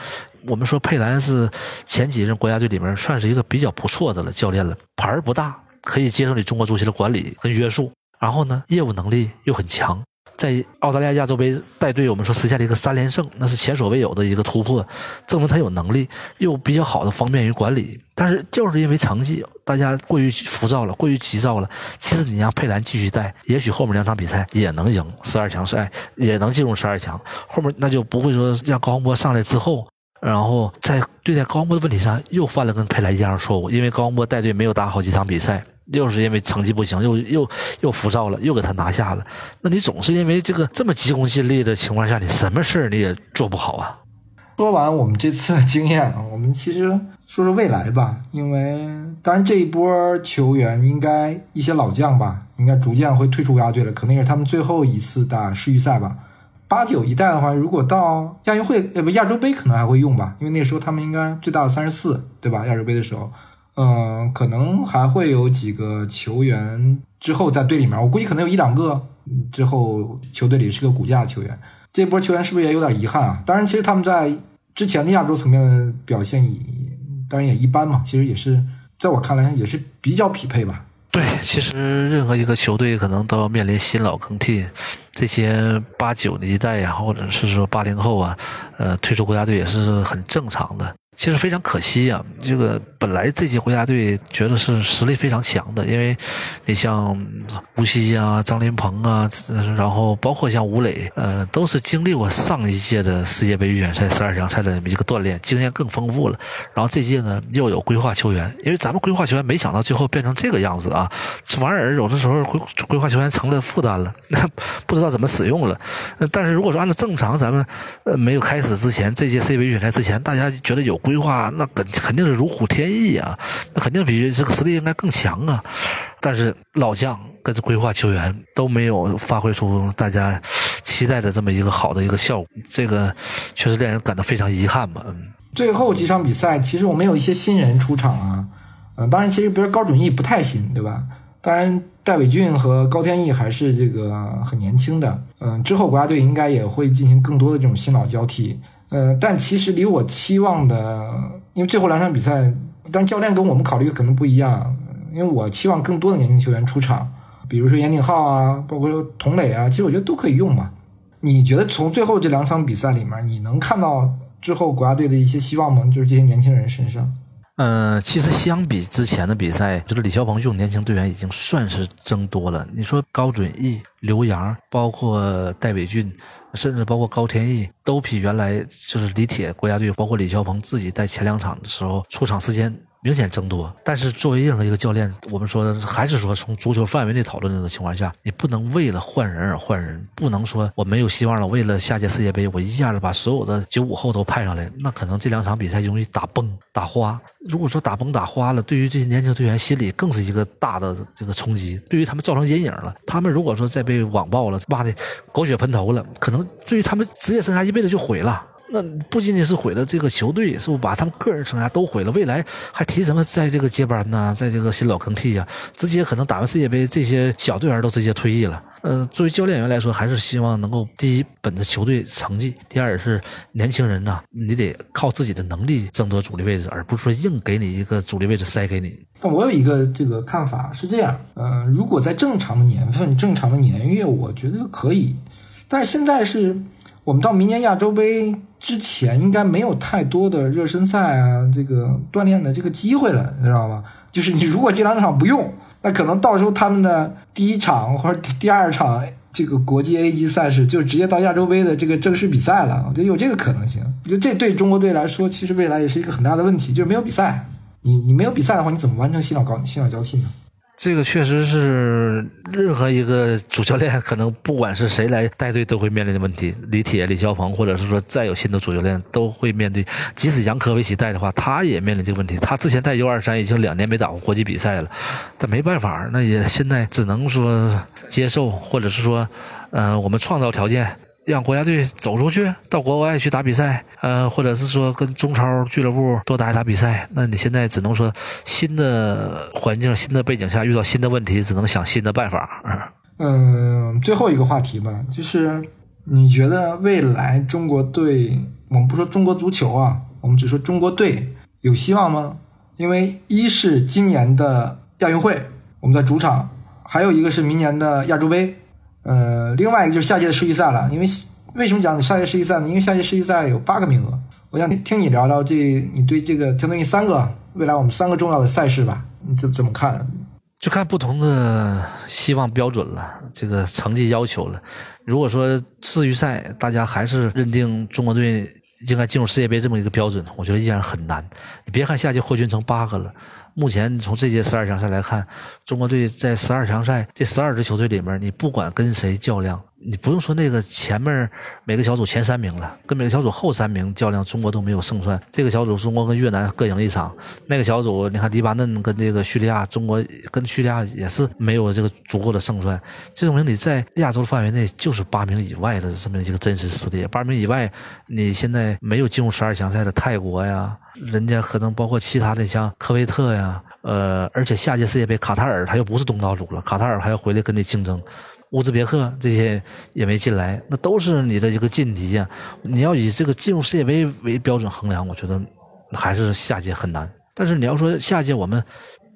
我们说佩兰是前几任国家队里面算是一个比较不错的了教练了，牌儿不大，可以接受你中国足球的管理跟约束，然后呢业务能力又很强。在澳大利亚亚洲杯带队，我们说实现了一个三连胜，那是前所未有的一个突破，证明他有能力，又比较好的方便于管理。但是就是因为成绩，大家过于浮躁了，过于急躁了。其实你让佩兰继续带，也许后面两场比赛也能赢十二强赛，也能进入十二强。后面那就不会说让高洪波上来之后，然后在对待高洪波的问题上又犯了跟佩兰一样的错误，因为高洪波带队没有打好几场比赛。又是因为成绩不行，又又又浮躁了，又给他拿下了。那你总是因为这个这么急功近利的情况下，你什么事儿你也做不好啊。说完我们这次的经验，我们其实说说未来吧。因为当然这一波球员应该一些老将吧，应该逐渐会退出国家队了，可能也是他们最后一次打世预赛吧。八九一代的话，如果到亚运会呃不亚洲杯可能还会用吧，因为那时候他们应该最大的三十四，对吧？亚洲杯的时候。嗯，可能还会有几个球员之后在队里面，我估计可能有一两个之后球队里是个骨架球员。这波球员是不是也有点遗憾啊？当然，其实他们在之前的亚洲层面表现也当然也一般嘛。其实也是在我看来也是比较匹配吧。对，其实任何一个球队可能都要面临新老更替，这些八九的一代呀，或者是说八零后啊，呃，退出国家队也是很正常的。其实非常可惜啊，这个本来这届国家队觉得是实力非常强的，因为你像吴曦啊、张琳芃啊，然后包括像吴磊，呃，都是经历过上一届的世界杯预选赛十二强赛的一个锻炼，经验更丰富了。然后这届呢又有规划球员，因为咱们规划球员没想到最后变成这个样子啊，这玩意儿有的时候规规划球员成了负担了，不知道怎么使用了。但是如果说按照正常，咱们呃没有开始之前，这届世界杯预选赛之前，大家觉得有。规规划那肯肯定是如虎添翼啊，那肯定比这个实力应该更强啊。但是老将跟规划球员都没有发挥出大家期待的这么一个好的一个效果，这个确实令人感到非常遗憾嘛。嗯，最后几场比赛，其实我们有一些新人出场啊。嗯，当然，其实比如高准翼不太新，对吧？当然，戴伟俊和高天意还是这个很年轻的。嗯，之后国家队应该也会进行更多的这种新老交替。呃，但其实离我期望的，因为最后两场比赛，但教练跟我们考虑的可能不一样。因为我期望更多的年轻球员出场，比如说严鼎浩啊，包括说童磊啊，其实我觉得都可以用嘛。你觉得从最后这两场比赛里面，你能看到之后国家队的一些希望吗？就是这些年轻人身上。嗯，其实相比之前的比赛，就是李霄鹏这种年轻队员已经算是增多了。你说高准翼、刘洋，包括戴伟俊。甚至包括高天意，都比原来就是李铁国家队，包括李霄鹏自己在前两场的时候出场时间。明显增多，但是作为任何一个教练，我们说的还是说从足球范围内讨论的情况下，你不能为了换人而换人，不能说我没有希望了，为了下届世界杯，我一下子把所有的九五后都派上来，那可能这两场比赛容易打崩打花。如果说打崩打花了，对于这些年轻队员心里更是一个大的这个冲击，对于他们造成阴影了。他们如果说再被网暴了，骂的狗血喷头了，可能对于他们职业生涯一辈子就毁了。那不仅仅是毁了这个球队，是不把他们个人生涯都毁了？未来还提什么在这个接班呢？在这个新老更替呀？直接可能打完世界杯，这些小队员都直接退役了。嗯，作为教练员来说，还是希望能够第一本着球队成绩，第二是年轻人呐，你得靠自己的能力争夺主力位置，而不是说硬给你一个主力位置塞给你。但我有一个这个看法是这样，嗯，如果在正常的年份、正常的年月，我觉得可以。但是现在是我们到明年亚洲杯之前，应该没有太多的热身赛啊，这个锻炼的这个机会了，你知道吗？就是你如果这两场不用，那可能到时候他们的第一场或者第二场这个国际 A 级赛事就直接到亚洲杯的这个正式比赛了，我觉得有这个可能性。我觉得这对中国队来说，其实未来也是一个很大的问题，就是没有比赛。你你没有比赛的话，你怎么完成新老高新老交替呢？这个确实是任何一个主教练，可能不管是谁来带队，都会面临的问题。李铁、李霄鹏，或者是说再有新的主教练，都会面对。即使杨科维奇带的话，他也面临这个问题。他之前带 U 二三已经两年没打过国际比赛了，但没办法，那也现在只能说接受，或者是说，嗯，我们创造条件。让国家队走出去，到国外去打比赛，呃，或者是说跟中超俱乐部多打一打比赛。那你现在只能说，新的环境、新的背景下遇到新的问题，只能想新的办法。嗯，最后一个话题吧，就是你觉得未来中国队，我们不说中国足球啊，我们只说中国队有希望吗？因为一是今年的亚运会我们在主场，还有一个是明年的亚洲杯。呃，另外一个就是下届的世预赛了，因为为什么讲下届世预赛呢？因为下届世预赛有八个名额，我想听你聊聊这，你对这个相当于三个未来我们三个重要的赛事吧，你怎怎么看？就看不同的希望标准了，这个成绩要求了。如果说世预赛大家还是认定中国队应该进入世界杯这么一个标准，我觉得依然很难。你别看下届获军成八个了。目前从这届十二强赛来看，中国队在十二强赛这十二支球队里面，你不管跟谁较量。你不用说那个前面每个小组前三名了，跟每个小组后三名较量，中国都没有胜算。这个小组中国跟越南各赢一场，那个小组你看黎巴嫩跟这个叙利亚，中国跟叙利亚也是没有这个足够的胜算。这种明你在亚洲范围内就是八名以外的这么一个真实实力。八名以外，你现在没有进入十二强赛的泰国呀，人家可能包括其他的像科威特呀，呃，而且下届世界杯卡塔尔他又不是东道主了，卡塔尔还要回来跟你竞争。乌兹别克这些也没进来，那都是你的一个劲敌呀。你要以这个进入世界杯为标准衡量，我觉得还是下届很难。但是你要说下届我们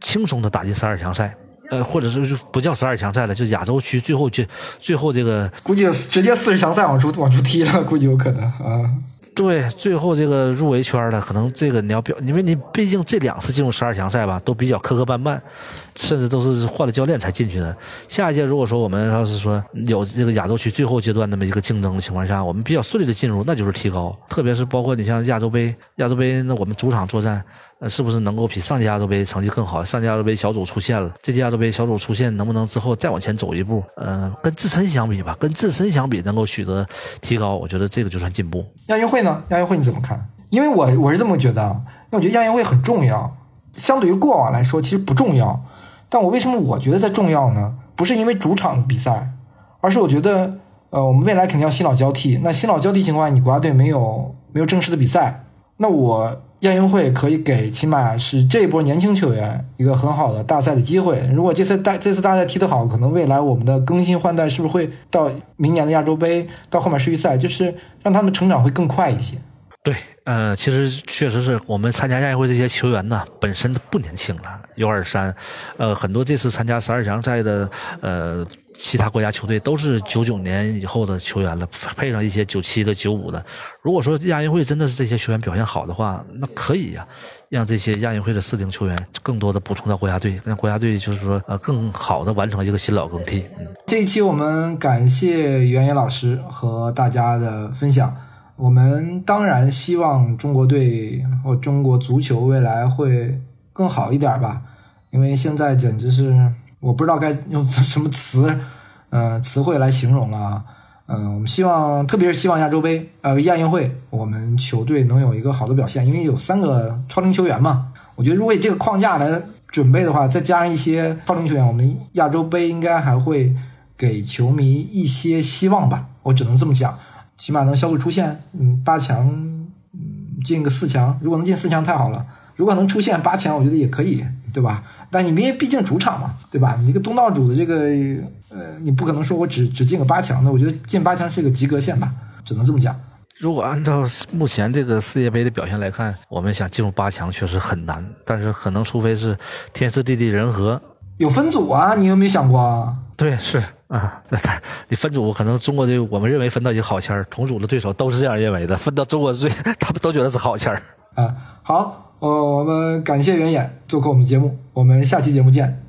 轻松的打进十二强赛，呃，或者是不叫十二强赛了，就亚洲区最后就最后这个，估计直接四十强赛往出往出踢了，估计有可能啊。对，最后这个入围圈的，可能这个你要表，因为你毕竟这两次进入十二强赛吧，都比较磕磕绊绊，甚至都是换了教练才进去的。下一届如果说我们要是说有这个亚洲区最后阶段那么一个竞争的情况下，我们比较顺利的进入，那就是提高。特别是包括你像亚洲杯，亚洲杯那我们主场作战。呃，是不是能够比上届亚洲杯成绩更好？上届亚洲杯小组出现了，这届亚洲杯小组出现，能不能之后再往前走一步？呃，跟自身相比吧，跟自身相比能够取得提高，我觉得这个就算进步。亚运会呢？亚运会你怎么看？因为我我是这么觉得啊，因为我觉得亚运会很重要，相对于过往来说其实不重要。但我为什么我觉得它重要呢？不是因为主场比赛，而是我觉得，呃，我们未来肯定要新老交替。那新老交替情况下，你国家队没有没有正式的比赛，那我。亚运会可以给起码是这波年轻球员一个很好的大赛的机会。如果这次大这次大赛踢得好，可能未来我们的更新换代是不是会到明年的亚洲杯，到后面世预赛，就是让他们成长会更快一些。对，呃，其实确实是我们参加亚运会这些球员呢，本身都不年轻了有二三，呃，很多这次参加十二强赛的，呃。其他国家球队都是九九年以后的球员了，配上一些九七的、九五的。如果说亚运会真的是这些球员表现好的话，那可以呀，让这些亚运会的四零球员更多的补充到国家队，让国家队就是说呃更好的完成一个新老更替。嗯，这一期我们感谢袁野老师和大家的分享。我们当然希望中国队或中国足球未来会更好一点吧，因为现在简直是。我不知道该用 什么词，嗯，词汇来形容啊，嗯，我们希望，特别是希望亚洲杯，呃，亚运会，我们球队能有一个好的表现，因为有三个超龄球员嘛。我觉得如果以这个框架来准备的话，再加上一些超龄球员，我们亚洲杯应该还会给球迷一些希望吧。我只能这么讲，起码能小组出线，嗯，八强，嗯，进个四强。如果能进四强，太好了。如果能出现八强，我觉得也可以，对吧？但你们毕竟主场嘛，对吧？你这个东道主的这个呃你不可能说我只只进个八强的，我觉得进八强是个及格线吧，只能这么讲。如果按照目前这个世界杯的表现来看，我们想进入八强确实很难，但是可能除非是天时地利人和。有分组啊，你有没有想过？对，是。啊，你分组可能中国队我们认为分到一个好签儿，同组的对手都是这样认为的，分到中国队，他们都觉得是好签儿。啊，好。呃，我们感谢袁演做客我们的节目，我们下期节目见。